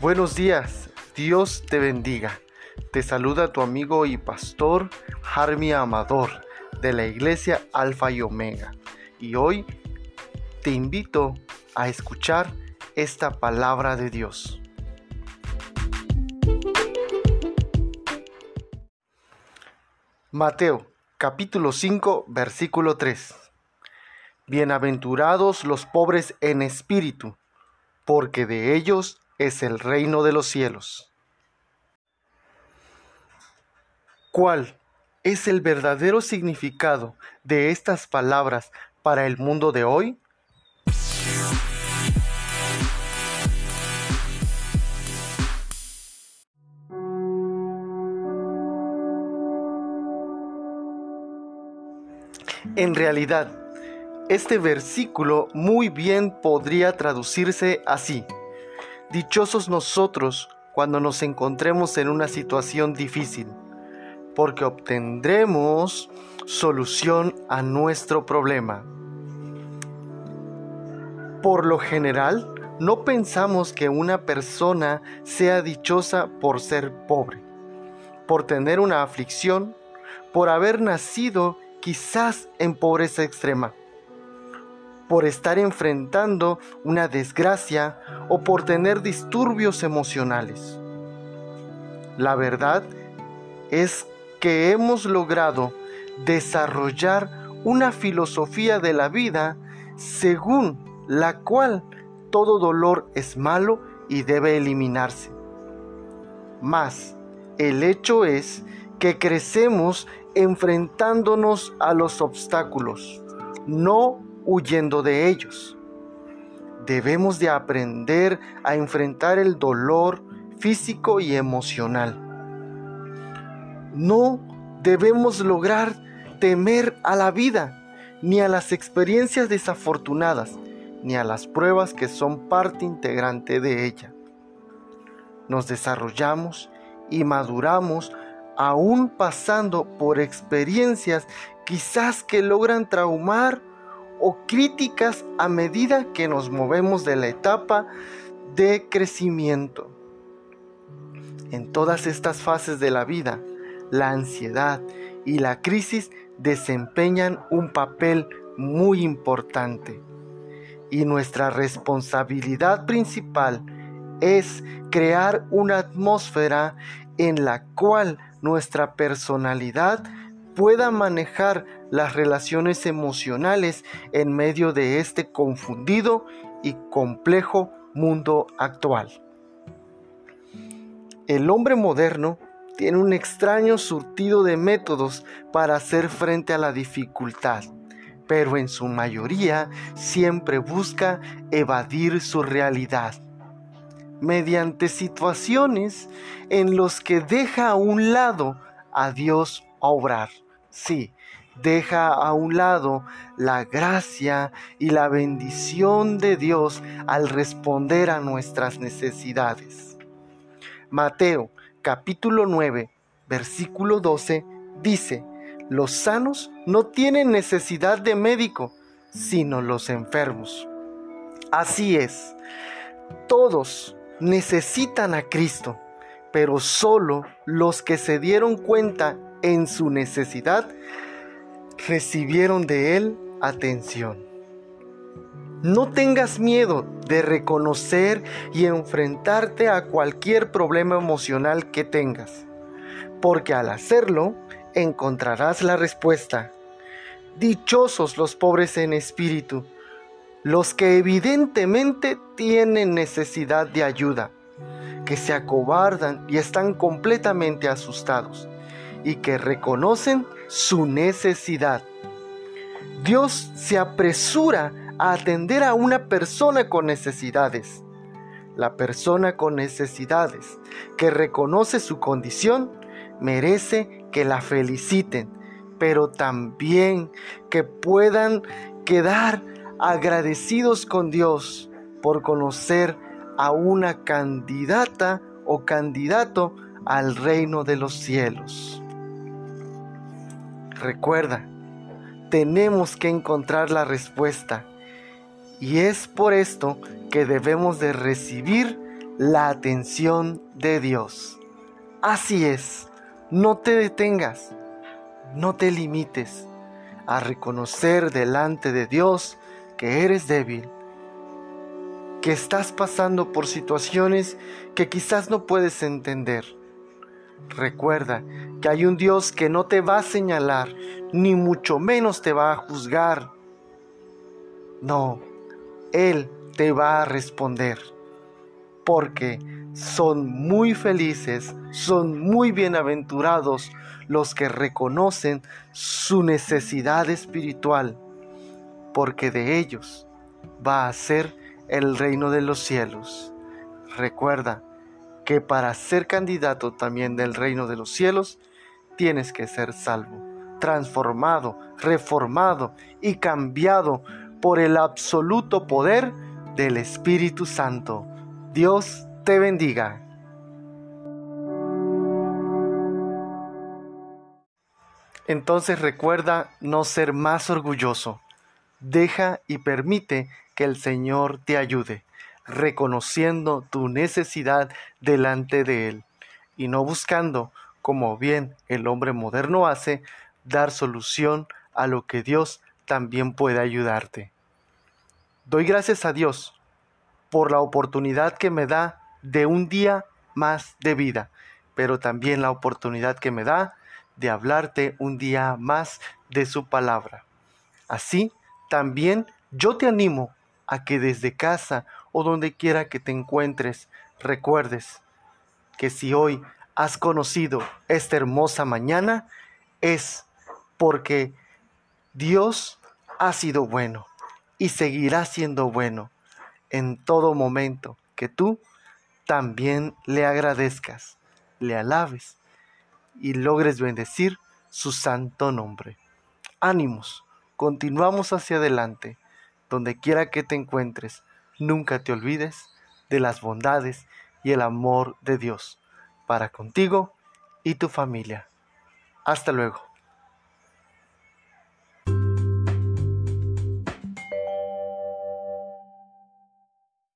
Buenos días, Dios te bendiga. Te saluda tu amigo y pastor Jarmi Amador de la iglesia Alfa y Omega. Y hoy te invito a escuchar esta palabra de Dios. Mateo capítulo 5 versículo 3. Bienaventurados los pobres en espíritu, porque de ellos es el reino de los cielos. ¿Cuál es el verdadero significado de estas palabras para el mundo de hoy? En realidad, este versículo muy bien podría traducirse así. Dichosos nosotros cuando nos encontremos en una situación difícil, porque obtendremos solución a nuestro problema. Por lo general, no pensamos que una persona sea dichosa por ser pobre, por tener una aflicción, por haber nacido quizás en pobreza extrema por estar enfrentando una desgracia o por tener disturbios emocionales. La verdad es que hemos logrado desarrollar una filosofía de la vida según la cual todo dolor es malo y debe eliminarse. Mas el hecho es que crecemos enfrentándonos a los obstáculos, no huyendo de ellos. Debemos de aprender a enfrentar el dolor físico y emocional. No debemos lograr temer a la vida, ni a las experiencias desafortunadas, ni a las pruebas que son parte integrante de ella. Nos desarrollamos y maduramos aún pasando por experiencias quizás que logran traumar o críticas a medida que nos movemos de la etapa de crecimiento. En todas estas fases de la vida, la ansiedad y la crisis desempeñan un papel muy importante. Y nuestra responsabilidad principal es crear una atmósfera en la cual nuestra personalidad pueda manejar las relaciones emocionales en medio de este confundido y complejo mundo actual. El hombre moderno tiene un extraño surtido de métodos para hacer frente a la dificultad, pero en su mayoría siempre busca evadir su realidad mediante situaciones en los que deja a un lado a Dios obrar. Sí, deja a un lado la gracia y la bendición de Dios al responder a nuestras necesidades. Mateo capítulo 9, versículo 12 dice, los sanos no tienen necesidad de médico, sino los enfermos. Así es, todos necesitan a Cristo, pero solo los que se dieron cuenta en su necesidad, recibieron de Él atención. No tengas miedo de reconocer y enfrentarte a cualquier problema emocional que tengas, porque al hacerlo encontrarás la respuesta. Dichosos los pobres en espíritu, los que evidentemente tienen necesidad de ayuda, que se acobardan y están completamente asustados y que reconocen su necesidad. Dios se apresura a atender a una persona con necesidades. La persona con necesidades que reconoce su condición merece que la feliciten, pero también que puedan quedar agradecidos con Dios por conocer a una candidata o candidato al reino de los cielos. Recuerda, tenemos que encontrar la respuesta y es por esto que debemos de recibir la atención de Dios. Así es, no te detengas, no te limites a reconocer delante de Dios que eres débil, que estás pasando por situaciones que quizás no puedes entender. Recuerda que hay un Dios que no te va a señalar, ni mucho menos te va a juzgar. No, Él te va a responder, porque son muy felices, son muy bienaventurados los que reconocen su necesidad espiritual, porque de ellos va a ser el reino de los cielos. Recuerda que para ser candidato también del reino de los cielos, tienes que ser salvo, transformado, reformado y cambiado por el absoluto poder del Espíritu Santo. Dios te bendiga. Entonces recuerda no ser más orgulloso. Deja y permite que el Señor te ayude, reconociendo tu necesidad delante de Él y no buscando, como bien el hombre moderno hace, dar solución a lo que Dios también puede ayudarte. Doy gracias a Dios por la oportunidad que me da de un día más de vida, pero también la oportunidad que me da de hablarte un día más de su palabra. Así, también yo te animo a que desde casa o donde quiera que te encuentres, recuerdes que si hoy has conocido esta hermosa mañana, es porque Dios ha sido bueno y seguirá siendo bueno en todo momento que tú también le agradezcas, le alabes y logres bendecir su santo nombre. Ánimos, continuamos hacia adelante, donde quiera que te encuentres, nunca te olvides de las bondades y el amor de Dios para contigo y tu familia. Hasta luego.